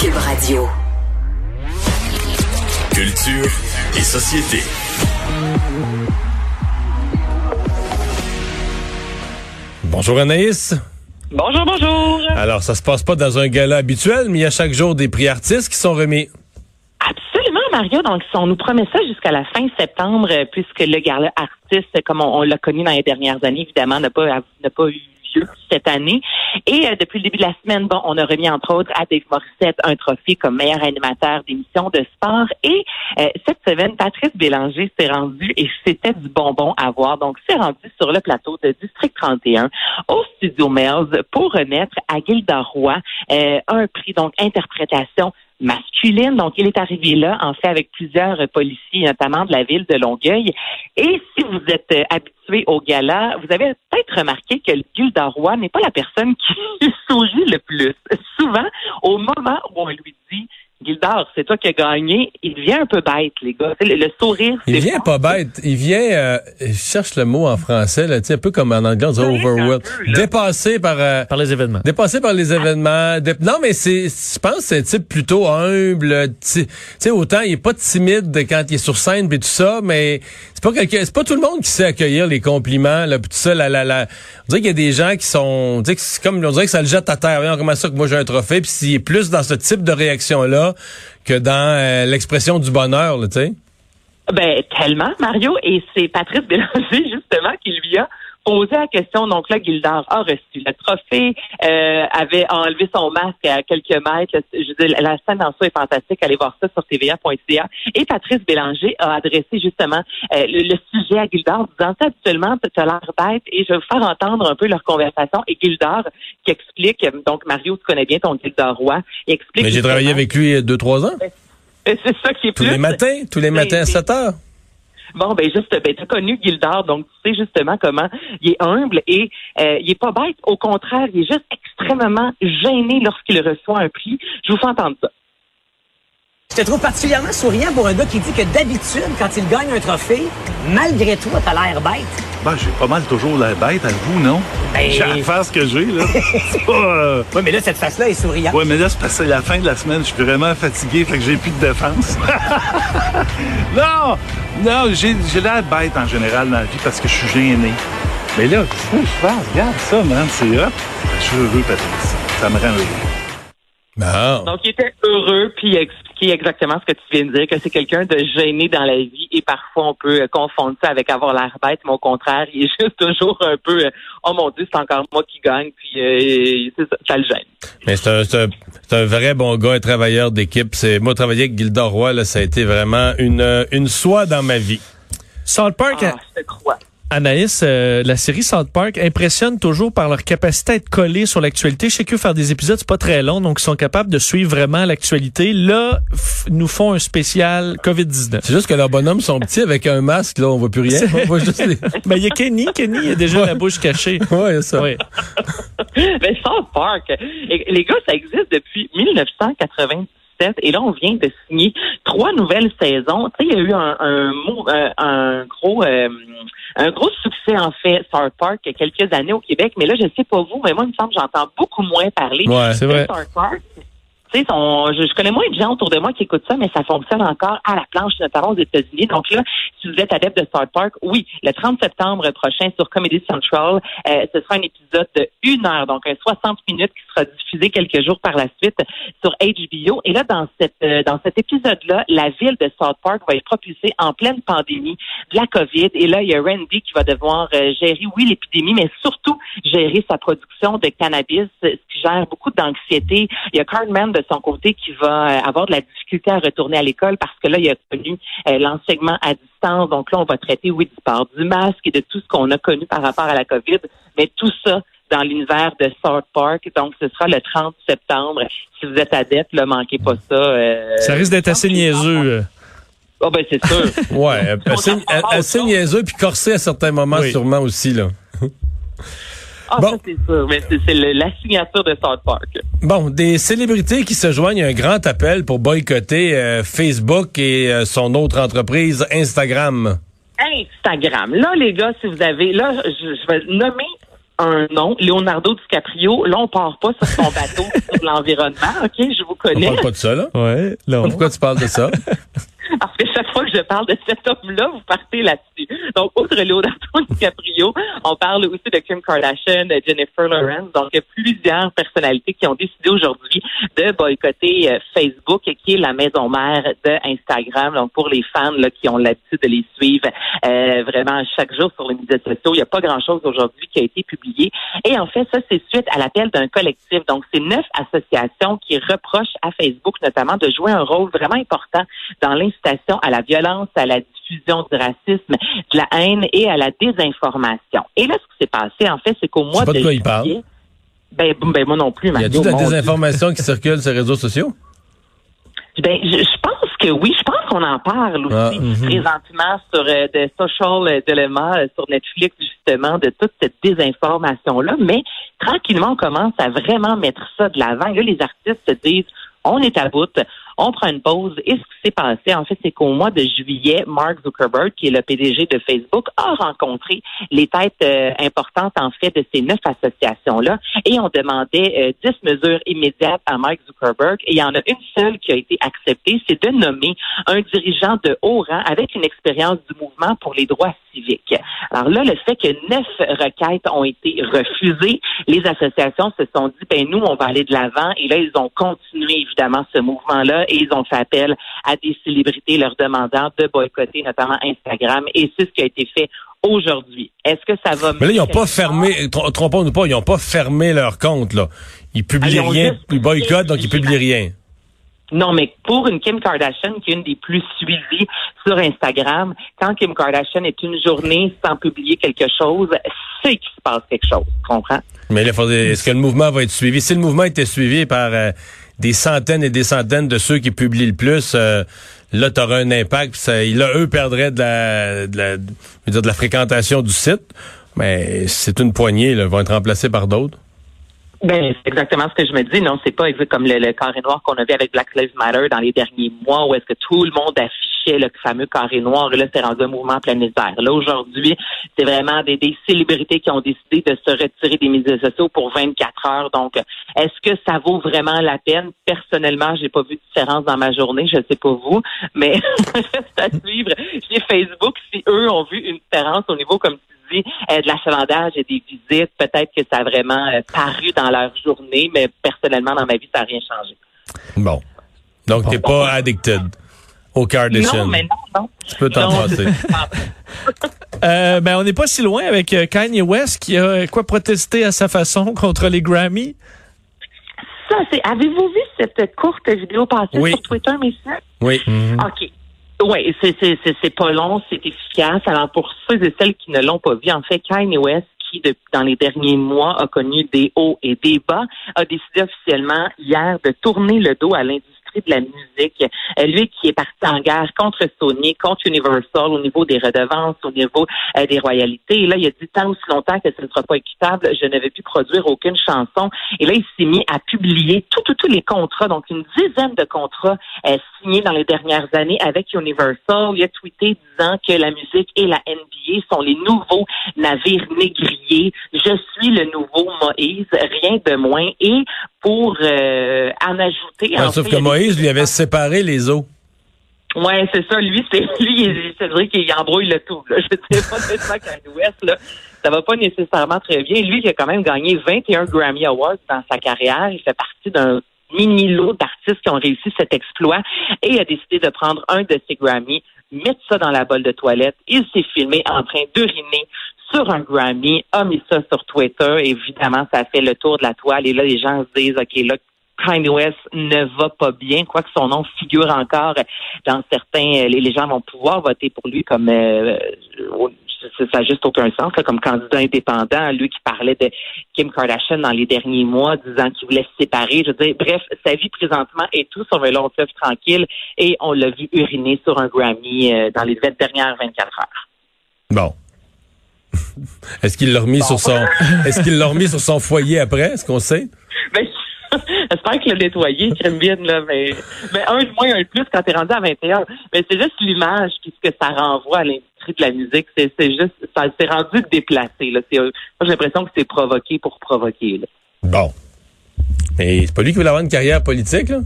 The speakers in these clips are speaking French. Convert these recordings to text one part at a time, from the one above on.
Cube Radio. Culture et société. Bonjour Anaïs. Bonjour, bonjour. Alors, ça se passe pas dans un gala habituel, mais il y a chaque jour des prix artistes qui sont remis. Mario. Donc, on nous promet ça jusqu'à la fin septembre, euh, puisque le gala artiste, comme on, l'a connu dans les dernières années, évidemment, n'a pas, n'a pas eu lieu cette année. Et euh, depuis le début de la semaine, bon, on a remis entre autres à Dave Morissette un trophée comme meilleur animateur d'émission de sport. Et euh, cette semaine, Patrice Bélanger s'est rendu et c'était du bonbon à voir. Donc, s'est rendu sur le plateau de District 31 au Studio Mills pour remettre à Gilda Roy euh, un prix, donc interprétation masculine. Donc, il est arrivé là, en fait, avec plusieurs policiers, notamment de la ville de Longueuil. Et si vous êtes euh, habitué au gala, vous avez peut-être remarqué que le Gilda Roy n'est pas la personne qui sourit le plus. Souvent, au moment où on lui c'est toi qui as gagné. Il devient un peu bête, les gars. Le, le sourire, Il vient pas bête. Il vient, euh, je cherche le mot en français, là, tu sais, un peu comme en anglais, on dit overwhelmed. Dépassé par, euh, Par les événements. dépassé par les événements. Dé- non, mais c'est, je pense, que c'est un type plutôt humble. Tu tu sais, autant il est pas timide quand il est sur scène et tout ça, mais c'est pas c'est pas tout le monde qui sait accueillir les compliments, là, tout ça, la, la, la. On dirait qu'il y a des gens qui sont, tu sais, que c'est comme, on dirait que ça le jette à terre. Voyons, comment ça que moi j'ai un trophée, puis s'il est plus dans ce type de réaction-là que dans euh, l'expression du bonheur, tu sais. Ben, tellement, Mario. Et c'est Patrice Bélanger, justement, qui lui a posé la question. Donc là, Gildard a reçu le trophée, euh, avait enlevé son masque à quelques mètres. Je veux dire, la scène en soi est fantastique. Allez voir ça sur tva.ca. Et Patrice Bélanger a adressé justement euh, le, le sujet à Gildard, disant ça habituellement, tu as l'air bête. Et je vais vous faire entendre un peu leur conversation. Et Gildard qui explique, donc Mario, tu connais bien ton Gildard Roi, il explique... Mais j'ai travaillé avec lui deux, trois ans. C'est ça qui est Tous plus... les matins, tous les Ben, matins à c'est- 7 heures. Bon, ben juste, ben t'as connu Gildard, donc tu sais justement comment il est humble et euh, il est pas bête. Au contraire, il est juste extrêmement gêné lorsqu'il reçoit un prix. Je vous fais entendre ça. Je te trouve particulièrement souriant pour un gars qui dit que d'habitude, quand il gagne un trophée, malgré toi, t'as l'air bête. Ben, j'ai pas mal toujours la bête à vous, non? Ben- J'ai à faire ce que j'ai, là. C'est pas, euh, Oui, mais là, cette face-là est souriante. Ouais, mais là, c'est parce que c'est la fin de la semaine. Je suis vraiment fatigué, fait que j'ai plus de défense. non! Non, j'ai l'air bête en général dans la vie parce que je suis gêné. Mais là, qu'est-ce que je fasse? Regarde ça, man, c'est hot. Je suis heureux, Patrice. Ça me rend heureux. Bon. Donc il était heureux puis il exactement ce que tu viens de dire, que c'est quelqu'un de gêné dans la vie et parfois on peut euh, confondre ça avec avoir l'air bête, mais au contraire, il est juste toujours un peu euh, oh mon dieu, c'est encore moi qui gagne puis euh, c'est ça, ça le gêne. Mais c'est un, vrai bon gars, un travailleur d'équipe. C'est moi travailler avec Gilda Roy, là, ça a été vraiment une une soie dans ma vie. South Park, Ah, je te crois. Anaïs, euh, la série South Park impressionne toujours par leur capacité à être collés sur l'actualité. Je sais que faire des épisodes, c'est pas très long, donc ils sont capables de suivre vraiment l'actualité. Là, nous font un spécial COVID-19. C'est juste que leurs bonhommes sont petits avec un masque, là, on voit plus rien. On voit juste les... Ben, il y a Kenny, Kenny, il a déjà Ouais. la bouche cachée. Ouais, ça. Ouais. Mais South Park, les gars, ça existe depuis 1997 et là, on vient de signer trois nouvelles saisons. Tu sais, il y a eu un, un, mot- euh, un gros euh, un gros succès, en fait, South Park, il y a quelques années au Québec. Mais là, je sais pas vous, mais moi, il me semble que j'entends beaucoup moins parler. Ouais. C'est vrai. South Park, tu sais, je, je connais moins de gens autour de moi qui écoutent ça, mais ça fonctionne encore à la planche, notamment aux États-Unis. Donc là, si vous êtes adepte de South Park, oui, le 30 septembre prochain sur Comedy Central, euh, ce sera un épisode de une heure, donc un 60 minutes qui sera diffusé quelques jours par la suite sur HBO. Et là, dans cette euh, dans cet épisode-là, la ville de South Park va être propulsée en pleine pandémie de la COVID. Et là, il y a Randy qui va devoir euh, gérer, oui, l'épidémie, mais surtout gérer sa production de cannabis, ce qui gère beaucoup d'anxiété. Il y a Cartman son côté qui va euh, avoir de la difficulté à retourner à l'école parce que là, il a connu euh, l'enseignement à distance. Donc là, on va traiter, oui, du port du masque et de tout ce qu'on a connu par rapport à la COVID, mais tout ça dans l'univers de South Park. Donc, ce sera le 30 septembre. Si vous êtes adepte, ne manquez pas ça. euh, Ça risque d'être assez niaiseux. Ah ben, c'est sûr. Ouais, assez, assez niaiseux puis corsé à certains moments Oui. sûrement aussi là. Ah, Bon. ça, c'est sûr. Mais c'est c'est le- la signature de South Park. Bon, des célébrités qui se joignent à un grand appel pour boycotter euh, Facebook et euh, son autre entreprise Instagram. Instagram. Là, les gars, si vous avez, là, je, je vais nommer un nom, Leonardo DiCaprio. Là, on part pas sur son bateau sur l'environnement, OK? Je vous On connais. parle pas de ça, là? Ouais, non. Pourquoi tu parles de ça? Parce que chaque fois je parle de cet homme-là, vous partez là-dessus. Donc, outre Leonardo DiCaprio, on parle aussi de Kim Kardashian, de Jennifer Lawrence. Donc, il y a plusieurs personnalités qui ont décidé aujourd'hui de boycotter euh, Facebook, qui est la maison mère de Instagram. Donc, pour les fans là, qui ont l'habitude de les suivre euh, vraiment chaque jour sur les médias sociaux, il n'y a pas grand-chose aujourd'hui qui a été publié. Et en fait, ça, c'est suite à l'appel d'un collectif. Donc, c'est neuf associations qui reprochent à Facebook, notamment, de jouer un rôle vraiment important dans l'incitation à la violence, à la diffusion du racisme, de la haine et à la désinformation. Et là, ce qui s'est passé, en fait, c'est qu'au mois pas de de quoi il parle. ben, ben, moi non plus, Y a Mario, de la désinformation qui circule sur les réseaux sociaux? Ben, je, je pense que oui. Je pense qu'on en parle aussi Ah, mhm. présentement sur euh, de social dilemma euh, sur Netflix justement de toute cette désinformation là. Mais tranquillement, on commence à vraiment mettre ça de l'avant. Là, les artistes se disent on est à bout, on prend une pause. Et ce qui s'est passé, en fait, c'est qu'au mois de juillet, Mark Zuckerberg, qui est le PDG de Facebook, a rencontré les têtes euh, importantes, en fait, de ces neuf associations-là. Et on demandait euh, 10 mesures immédiates à Mark Zuckerberg. Et il y en a une seule qui a été acceptée, c'est de nommer un dirigeant de haut rang avec une expérience du mouvement pour les droits civiques. Alors là, le fait que neuf requêtes ont été refusées, les associations se sont dit, ben nous, on va aller de l'avant. Et là, ils ont continué, évidemment, ce mouvement-là et ils ont fait appel à des célébrités leur demandant de boycotter notamment Instagram et c'est ce qui a été fait aujourd'hui. Est-ce que ça va Mais là, ils n'ont pas fermé, tr- trompons-nous pas, ils n'ont pas fermé leur compte, là. Ils publient Ah, rien, ils boycottent, donc ils publient rien. Non, mais pour une Kim Kardashian qui est une des plus suivies sur Instagram, quand Kim Kardashian est une journée sans publier quelque chose, c'est qu'il se passe quelque chose, tu comprends? Mais est-ce que le mouvement va être suivi? Si le mouvement était suivi par euh, des centaines et des centaines de ceux qui publient le plus, euh, là, tu un impact. là, eux perdraient de la, de la, de la fréquentation du site. Mais c'est une poignée, là, ils vont être remplacés par d'autres. Ben, c'est exactement ce que je me dis. Non, c'est pas comme le, carré noir qu'on a vu avec Black Lives Matter dans les derniers mois où est-ce que tout le monde le fameux carré noir. Et là, c'est rendu un mouvement planétaire. Là, aujourd'hui, c'est vraiment des, des célébrités qui ont décidé de se retirer des médias sociaux pour 24 heures. Donc, est-ce que ça vaut vraiment la peine? Personnellement, j'ai pas vu de différence dans ma journée. Je sais pas vous, mais c'est à suivre chez Facebook si eux ont vu une différence au niveau, comme tu dis, euh, de l'achalandage et des visites. Peut-être que ça a vraiment euh, paru dans leur journée, mais personnellement, dans ma vie, ça n'a rien changé. Bon. Donc, t'es pas addicted au Kardashian. Non, mais non, non. Tu peux t'en passer. Euh, ben, on n'est pas si loin avec euh, Kanye West qui a euh, quoi protesté à sa façon contre les Grammy. Ça, c'est. Avez-vous vu cette courte vidéo passée Oui. sur Twitter, messieurs? Oui. OK. Oui, c'est, pas long, c'est efficace. Alors, pour ceux et celles qui ne l'ont pas vu, en fait, Kanye West, qui, depuis, dans les derniers mois, a connu des hauts et des bas, a décidé officiellement hier de tourner le dos à l'industrie de la musique. Euh, lui qui est parti en guerre contre Sony, contre Universal au niveau des redevances, au niveau euh, des royalités. Et là, il a dit tant aussi longtemps que ce ne sera pas équitable, je ne vais plus produire aucune chanson. Et là, il s'est mis à publier tous tous tous les contrats, donc une dizaine de contrats euh, signés dans les dernières années avec Universal. Il a tweeté disant que la musique et la NBA sont les nouveaux navires négriers. Je suis le nouveau Moïse, rien de moins. Et pour euh, en ajouter... Ouais, en sauf fait, que il Moïse, lui, avait séparé les eaux. Ouais, c'est ça. Lui, c'est lui, il- c'est vrai qu'il embrouille le tout. Là. Je sais pas nécessairement qu'à l'Ouest, là, ça va pas nécessairement très bien. Lui, qui a quand même gagné 21 Grammy Awards dans sa carrière, il fait partie d'un mini lot d'artistes qui ont réussi cet exploit et il a décidé de prendre un de ses Grammy, mettre ça dans la bolle de toilette. Il s'est filmé en train d'uriner sur un Grammy, a mis ça sur Twitter. Évidemment, ça fait le tour de la toile et là, les gens se disent, OK, là, Kanye West ne va pas bien, quoique son nom figure encore dans certains, les, les gens vont pouvoir voter pour lui comme euh, ça n'a juste aucun sens, là, comme candidat indépendant, lui qui parlait de Kim Kardashian dans les derniers mois, disant qu'il voulait se séparer. Je veux dire, bref, sa vie présentement est tout sur un long fleuve tranquille et on l'a vu uriner sur un Grammy euh, dans les 20 dernières 24 heures. Bon. Est-ce qu'il l'a remis sur son, est-ce qu'il l'a remis sur son foyer après? Est-ce qu'on sait? Ben, J'espère qu'il l'a nettoyé, bien, là, mais, mais un de moins, un de plus quand t'es rendu à 21. Mais c'est juste l'image ce que ça renvoie à l'industrie de la musique. C'est c'est juste, ça s'est rendu déplacé. Là. C'est, euh, moi, j'ai l'impression que c'est provoqué pour provoquer. Là. Bon. Mais c'est pas lui qui veut avoir une carrière politique, là?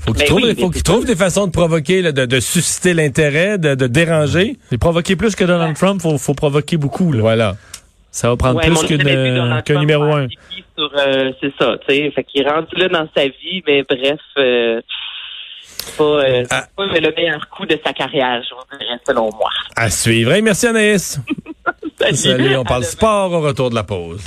Faut qu'il Ben trouve, oui, faut qu'il trouve des façons de provoquer, là, de, de susciter l'intérêt, de, de déranger. Et provoquer plus que Donald Trump, faut, faut provoquer beaucoup. Là. Voilà. Ça va prendre Ouais, plus qu'un numéro un. euh, c'est ça, tu sais. Fait qu'il rendu là dans sa vie, mais bref, euh, c'est pas, euh, Ah. pas le meilleur coup de sa carrière, je vous dirais, selon moi. À suivre. Hey, merci Anaïs. Salut, on parle sport au retour de la pause.